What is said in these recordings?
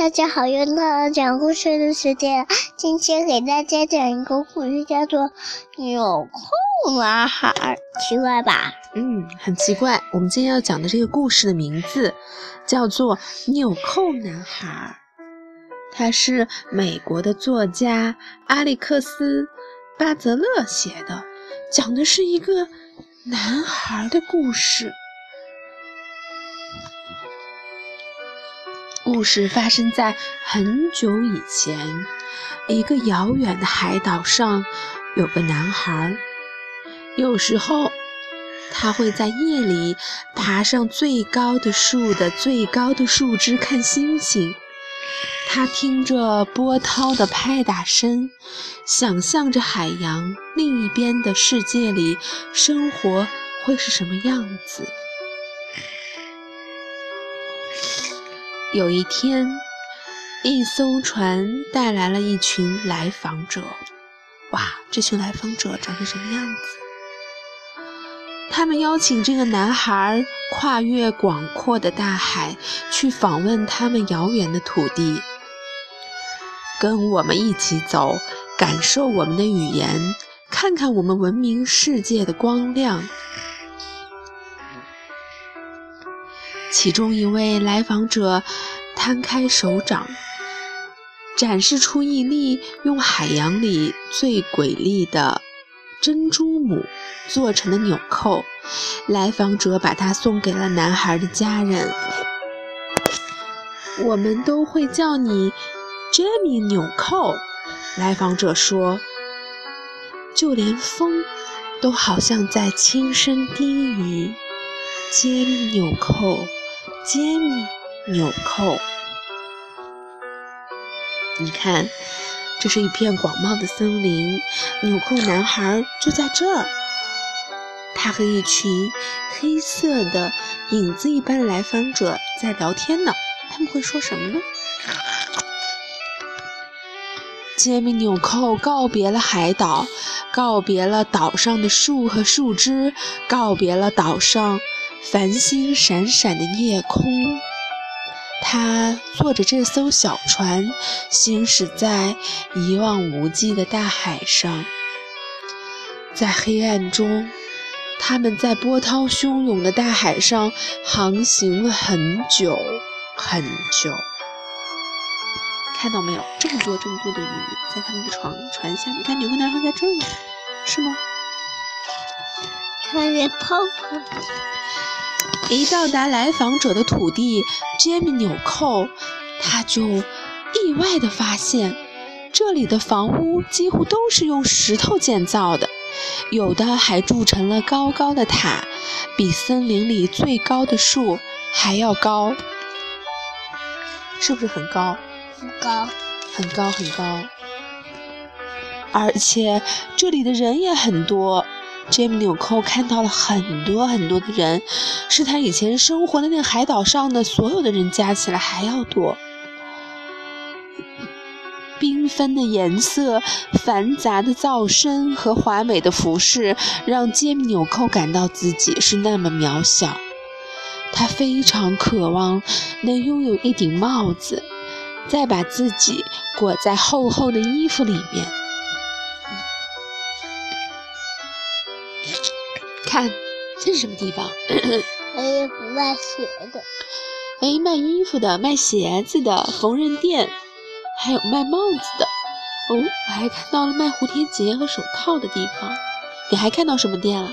大家好，又到了讲故事的时间。今天给大家讲一个故事，叫做《纽扣男孩》。奇怪吧？嗯，很奇怪。我们今天要讲的这个故事的名字叫做《纽扣男孩》，他是美国的作家阿历克斯·巴泽勒写的，讲的是一个男孩的故事。故事发生在很久以前，一个遥远的海岛上，有个男孩。有时候，他会在夜里爬上最高的树的最高的树枝看星星。他听着波涛的拍打声，想象着海洋另一边的世界里生活会是什么样子。有一天，一艘船带来了一群来访者。哇，这群来访者长成什么样子？他们邀请这个男孩跨越广阔的大海，去访问他们遥远的土地。跟我们一起走，感受我们的语言，看看我们文明世界的光亮。其中一位来访者摊开手掌，展示出一粒用海洋里最瑰丽的珍珠母做成的纽扣。来访者把它送给了男孩的家人。我们都会叫你杰米纽扣。来访者说，就连风都好像在轻声低语：“杰米纽扣。”杰米纽扣，你看，这是一片广袤的森林，纽扣男孩就在这儿。他和一群黑色的影子一般的来访者在聊天呢。他们会说什么呢？杰米纽扣告别了海岛，告别了岛上的树和树枝，告别了岛上。繁星闪闪的夜空，他坐着这艘小船，行驶在一望无际的大海上。在黑暗中，他们在波涛汹涌的大海上航行了很久很久。看到没有？这么多这么多的鱼在他们的船船下面。看，纽扣男孩在这儿呢，是吗？看见泡泡。一到达来访者的土地，杰米纽扣，他就意外地发现，这里的房屋几乎都是用石头建造的，有的还筑成了高高的塔，比森林里最高的树还要高，是不是很高？很高，很高，很高。而且这里的人也很多。杰米纽扣看到了很多很多的人，是他以前生活的那个海岛上的所有的人加起来还要多。缤纷的颜色、繁杂的噪声和华美的服饰，让杰米纽扣感到自己是那么渺小。他非常渴望能拥有一顶帽子，再把自己裹在厚厚的衣服里面。看，这是什么地方？哎，卖鞋的。哎，卖衣服的，卖鞋子的，缝纫店，还有卖帽子的。哦，我还看到了卖蝴蝶结和手套的地方。你还看到什么店了？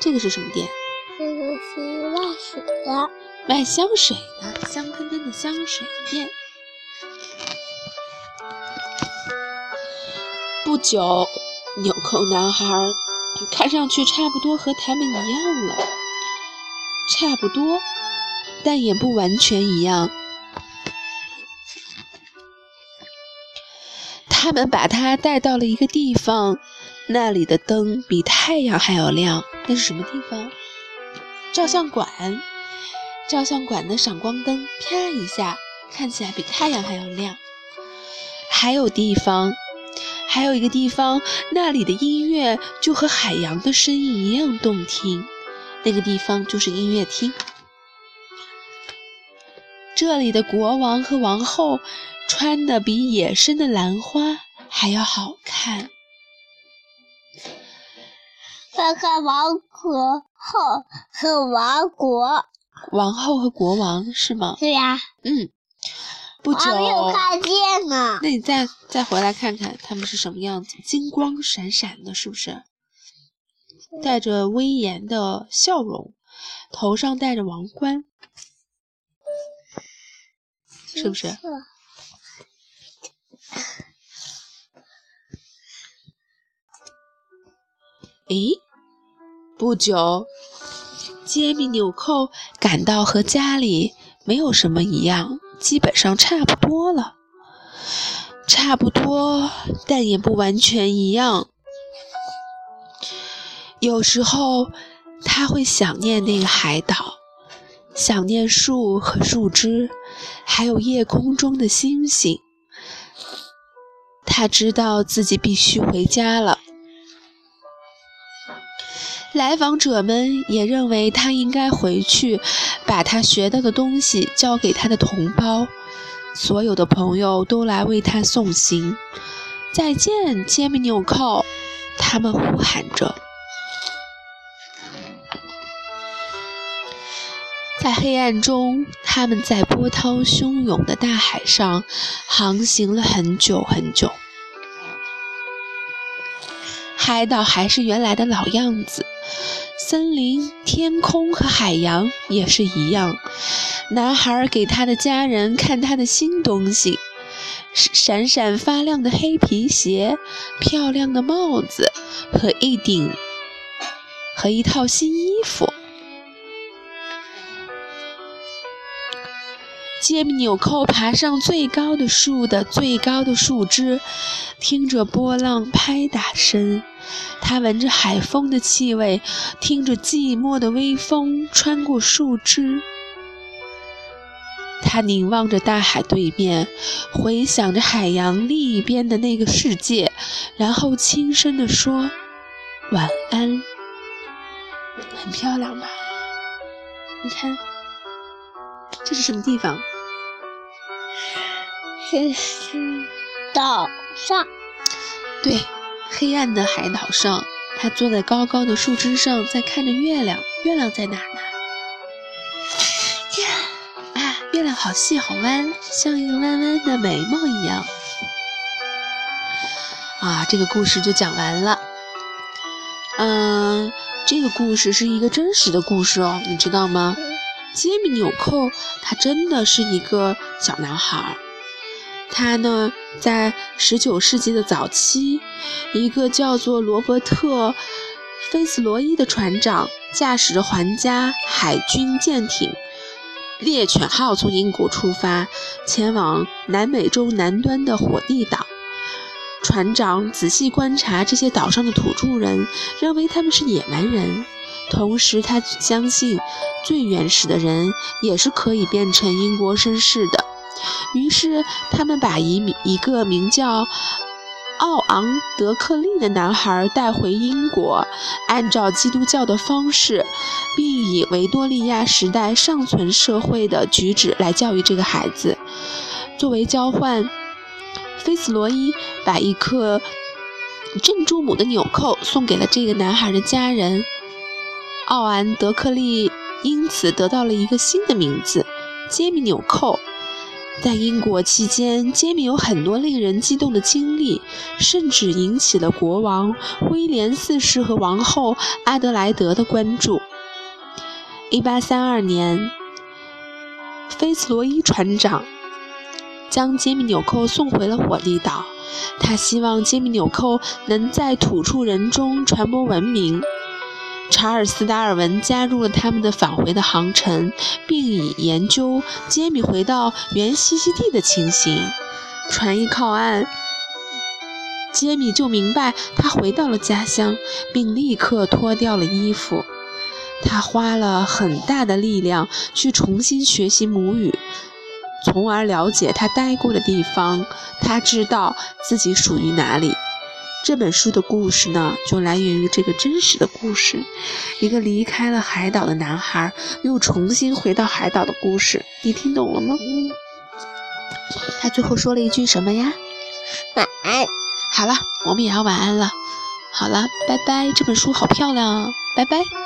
这个是什么店？这个是卖水的，卖香水的，香喷喷的香水店。不久，纽扣男孩。看上去差不多和他们一样了，差不多，但也不完全一样。他们把他带到了一个地方，那里的灯比太阳还要亮。那是什么地方？照相馆。照相馆的闪光灯啪一下，看起来比太阳还要亮。还有地方。还有一个地方，那里的音乐就和海洋的声音一样动听。那个地方就是音乐厅。这里的国王和王后穿的比野生的兰花还要好看。看看王国后和王国，王后和国王是吗？对呀。嗯。不久，没有看见呢。那你再再回来看看他们是什么样子，金光闪闪的，是不是？带着威严的笑容，头上戴着王冠，是不是？诶，不久，杰米纽扣感到和家里没有什么一样。基本上差不多了，差不多，但也不完全一样。有时候他会想念那个海岛，想念树和树枝，还有夜空中的星星。他知道自己必须回家了。来访者们也认为他应该回去，把他学到的东西交给他的同胞。所有的朋友都来为他送行。再见，杰米纽扣！他们呼喊着。在黑暗中，他们在波涛汹涌的大海上航行了很久很久。海岛还是原来的老样子。森林、天空和海洋也是一样。男孩给他的家人看他的新东西：闪闪发亮的黑皮鞋、漂亮的帽子和一顶和一套新衣服。杰米纽扣爬上最高的树的最高的树枝，听着波浪拍打声。他闻着海风的气味，听着寂寞的微风穿过树枝。他凝望着大海对面，回想着海洋另一边的那个世界，然后轻声地说：“晚安。”很漂亮吧？你看，这是什么地方？这是岛上。对。黑暗的海岛上，他坐在高高的树枝上，在看着月亮。月亮在哪儿呢？啊，月亮好细好弯，像一个弯弯的眉毛一样。啊，这个故事就讲完了。嗯，这个故事是一个真实的故事哦，你知道吗？杰米纽扣他真的是一个小男孩。他呢，在十九世纪的早期，一个叫做罗伯特·菲斯罗伊的船长驾驶着皇家海军舰艇“猎犬号”从英国出发，前往南美洲南端的火地岛。船长仔细观察这些岛上的土著人，认为他们是野蛮人，同时他相信最原始的人也是可以变成英国绅士的。于是，他们把一名一个名叫奥昂德克利的男孩带回英国，按照基督教的方式，并以维多利亚时代尚存社会的举止来教育这个孩子。作为交换，菲茨罗伊把一颗珍珠母的纽扣送给了这个男孩的家人。奥安德克利因此得到了一个新的名字——杰米纽扣。在英国期间，杰米有很多令人激动的经历，甚至引起了国王威廉四世和王后阿德莱德的关注。1832年，菲茨罗伊船长将杰米纽扣送回了火力岛，他希望杰米纽扣能在土著人中传播文明。查尔斯·达尔文加入了他们的返回的航程，并以研究杰米回到原栖息地的情形。船一靠岸，杰米就明白他回到了家乡，并立刻脱掉了衣服。他花了很大的力量去重新学习母语，从而了解他待过的地方。他知道自己属于哪里。这本书的故事呢，就来源于这个真实的故事，一个离开了海岛的男孩又重新回到海岛的故事。你听懂了吗？他最后说了一句什么呀？晚安。好了，我们也要晚安了。好了，拜拜。这本书好漂亮啊，拜拜。